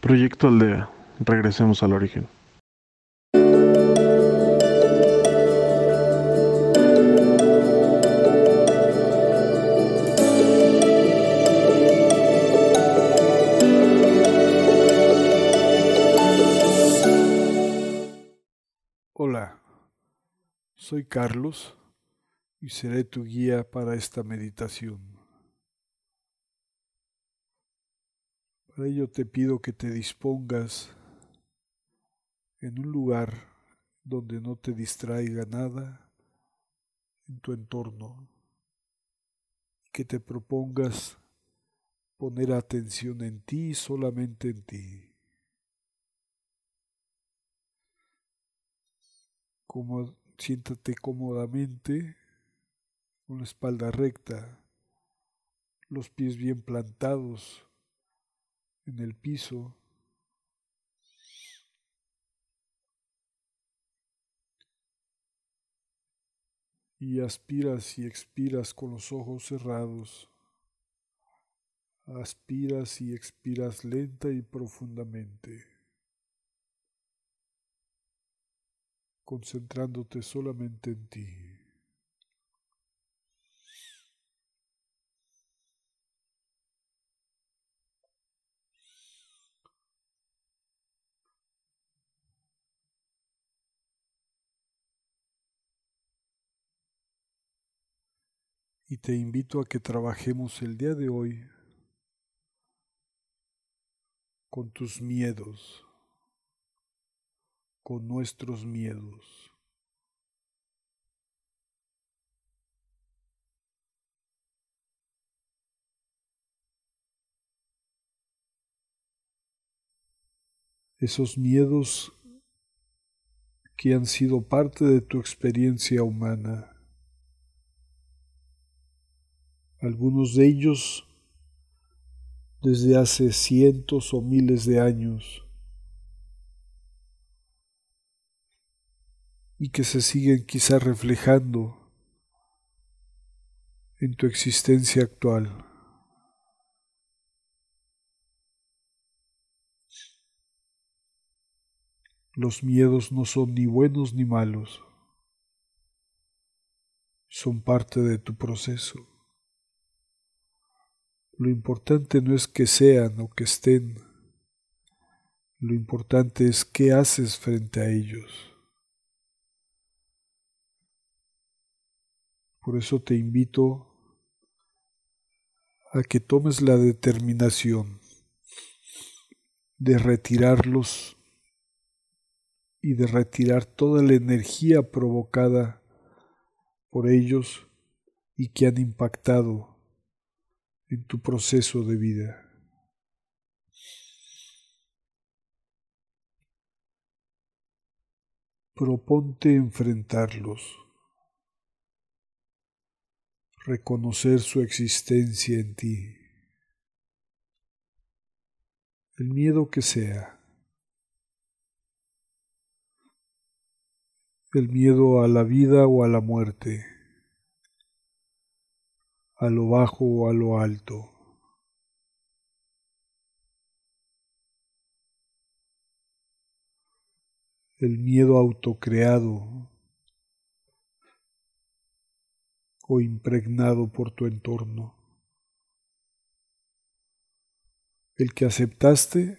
Proyecto Aldea. Regresemos al origen. Hola, soy Carlos y seré tu guía para esta meditación. Para ello te pido que te dispongas en un lugar donde no te distraiga nada en tu entorno y que te propongas poner atención en ti y solamente en ti. Como, siéntate cómodamente con la espalda recta, los pies bien plantados en el piso. Y aspiras y expiras con los ojos cerrados. Aspiras y expiras lenta y profundamente, concentrándote solamente en ti. Y te invito a que trabajemos el día de hoy con tus miedos, con nuestros miedos. Esos miedos que han sido parte de tu experiencia humana algunos de ellos desde hace cientos o miles de años y que se siguen quizá reflejando en tu existencia actual. Los miedos no son ni buenos ni malos, son parte de tu proceso. Lo importante no es que sean o que estén, lo importante es qué haces frente a ellos. Por eso te invito a que tomes la determinación de retirarlos y de retirar toda la energía provocada por ellos y que han impactado en tu proceso de vida. Proponte enfrentarlos, reconocer su existencia en ti, el miedo que sea, el miedo a la vida o a la muerte a lo bajo o a lo alto. El miedo autocreado o impregnado por tu entorno. El que aceptaste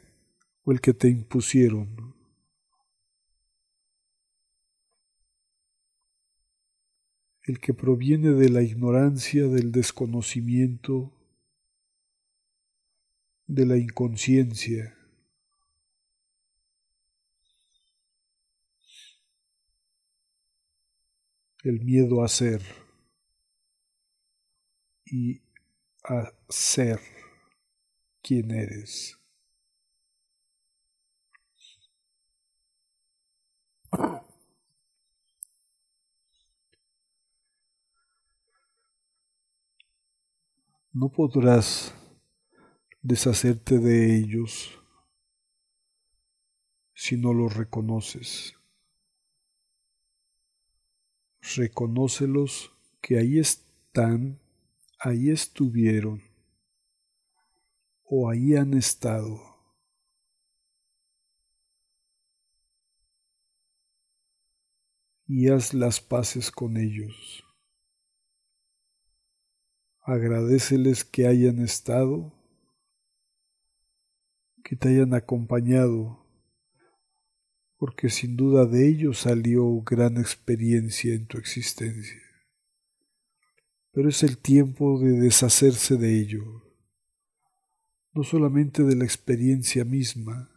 o el que te impusieron. El que proviene de la ignorancia, del desconocimiento, de la inconsciencia. El miedo a ser y a ser quien eres. no podrás deshacerte de ellos si no los reconoces. Reconócelos que ahí están, ahí estuvieron o ahí han estado. Y haz las paces con ellos. Agradeceles que hayan estado, que te hayan acompañado, porque sin duda de ellos salió gran experiencia en tu existencia. Pero es el tiempo de deshacerse de ello, no solamente de la experiencia misma,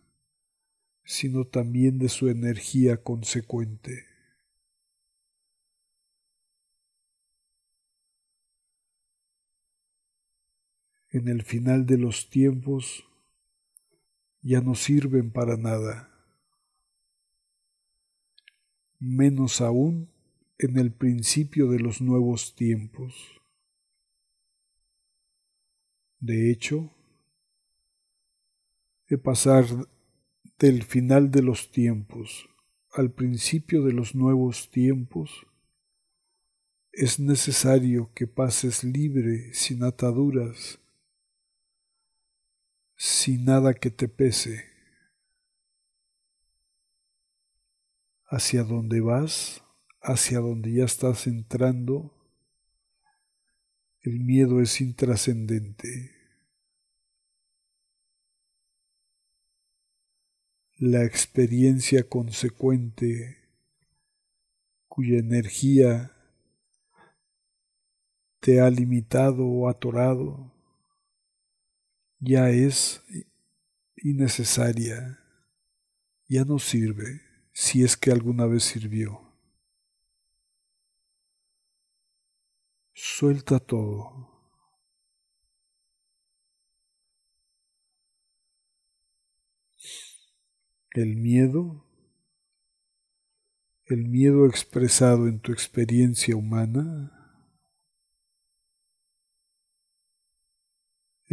sino también de su energía consecuente. En el final de los tiempos ya no sirven para nada, menos aún en el principio de los nuevos tiempos. De hecho, de pasar del final de los tiempos al principio de los nuevos tiempos, es necesario que pases libre, sin ataduras, sin nada que te pese. Hacia donde vas, hacia donde ya estás entrando, el miedo es intrascendente. La experiencia consecuente cuya energía te ha limitado o atorado ya es innecesaria, ya no sirve, si es que alguna vez sirvió. Suelta todo. El miedo, el miedo expresado en tu experiencia humana,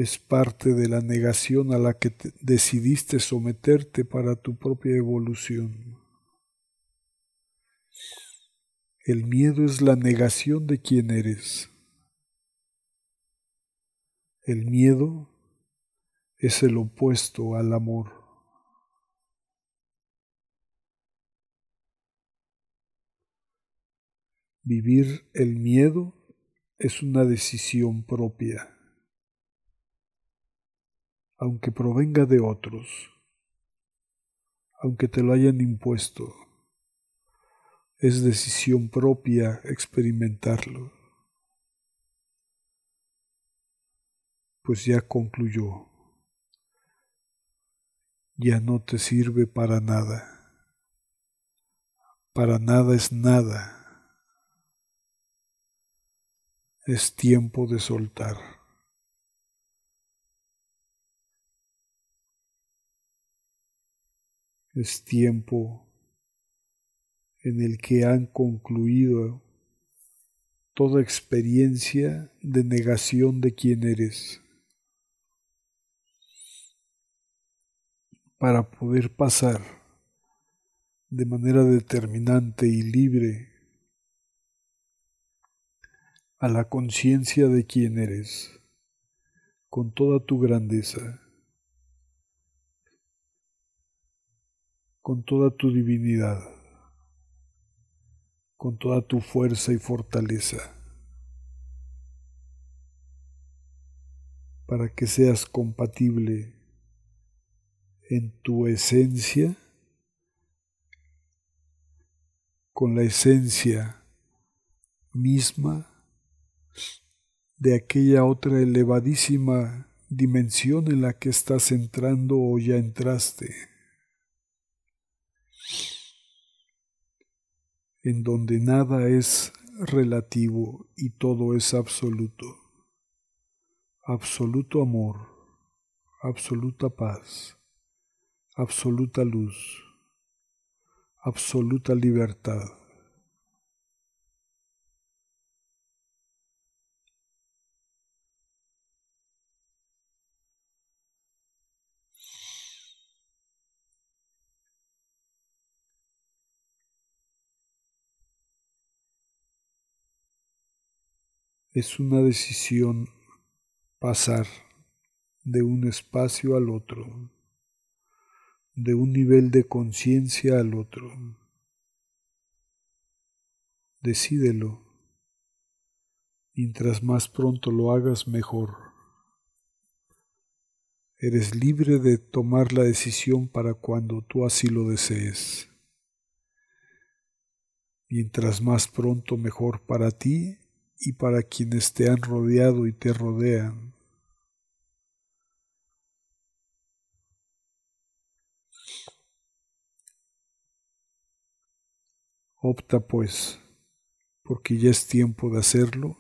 es parte de la negación a la que decidiste someterte para tu propia evolución. El miedo es la negación de quién eres. El miedo es el opuesto al amor. Vivir el miedo es una decisión propia aunque provenga de otros, aunque te lo hayan impuesto, es decisión propia experimentarlo, pues ya concluyó, ya no te sirve para nada, para nada es nada, es tiempo de soltar. Es tiempo en el que han concluido toda experiencia de negación de quién eres, para poder pasar de manera determinante y libre a la conciencia de quién eres, con toda tu grandeza. Con toda tu divinidad, con toda tu fuerza y fortaleza, para que seas compatible en tu esencia con la esencia misma de aquella otra elevadísima dimensión en la que estás entrando o ya entraste. En donde nada es relativo y todo es absoluto. Absoluto amor, absoluta paz, absoluta luz, absoluta libertad. Es una decisión pasar de un espacio al otro, de un nivel de conciencia al otro. Decídelo. Mientras más pronto lo hagas, mejor. Eres libre de tomar la decisión para cuando tú así lo desees. Mientras más pronto, mejor para ti y para quienes te han rodeado y te rodean. Opta pues, porque ya es tiempo de hacerlo,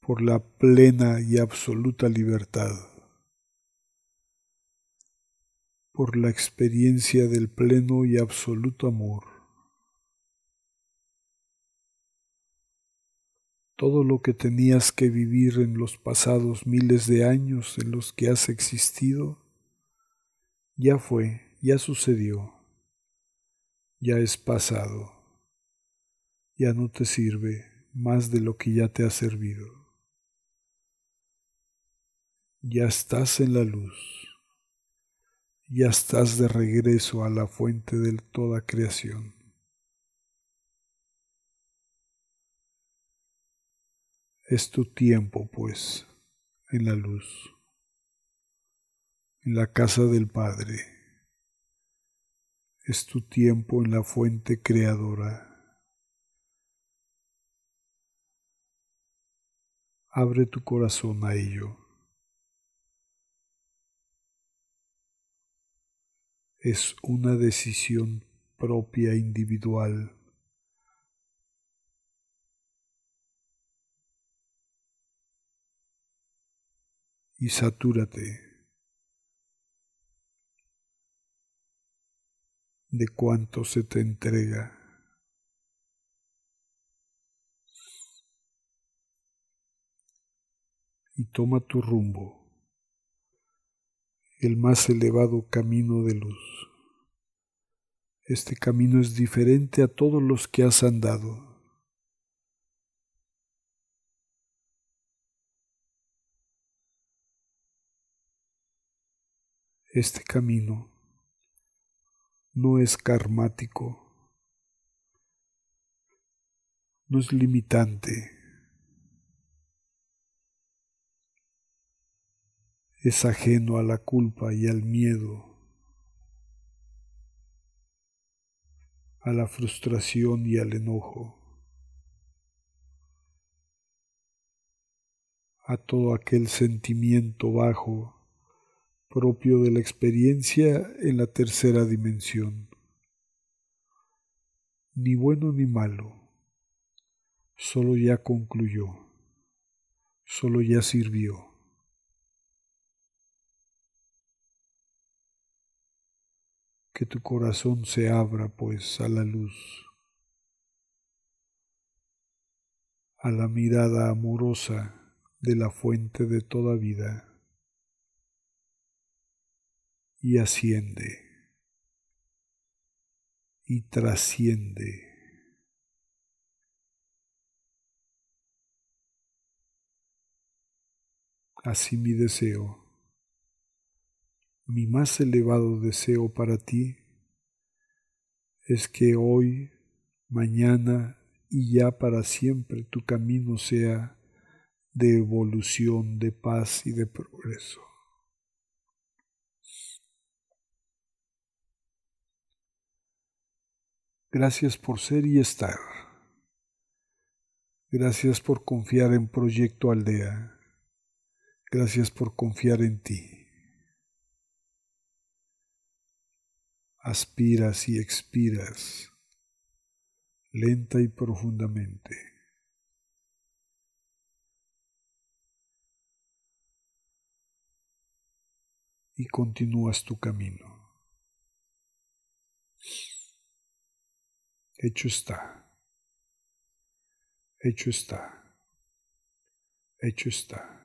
por la plena y absoluta libertad, por la experiencia del pleno y absoluto amor. Todo lo que tenías que vivir en los pasados miles de años en los que has existido, ya fue, ya sucedió ya es pasado, ya no te sirve más de lo que ya te ha servido. Ya estás en la luz, ya estás de regreso a la fuente de toda creación. Es tu tiempo, pues, en la luz, en la casa del Padre es tu tiempo en la fuente creadora. Abre tu corazón a ello. Es una decisión propia individual. Y satúrate. de cuanto se te entrega. Y toma tu rumbo, el más elevado camino de luz. Este camino es diferente a todos los que has andado. Este camino no es karmático, no es limitante, es ajeno a la culpa y al miedo, a la frustración y al enojo, a todo aquel sentimiento bajo propio de la experiencia en la tercera dimensión. Ni bueno ni malo, solo ya concluyó, solo ya sirvió. Que tu corazón se abra pues a la luz, a la mirada amorosa de la fuente de toda vida y asciende y trasciende. Así mi deseo, mi más elevado deseo para ti es que hoy, mañana y ya para siempre tu camino sea de evolución, de paz y de progreso. Gracias por ser y estar. Gracias por confiar en Proyecto Aldea. Gracias por confiar en ti. Aspiras y expiras lenta y profundamente. Y continúas tu camino. Hecho está. Hecho está. Hecho está.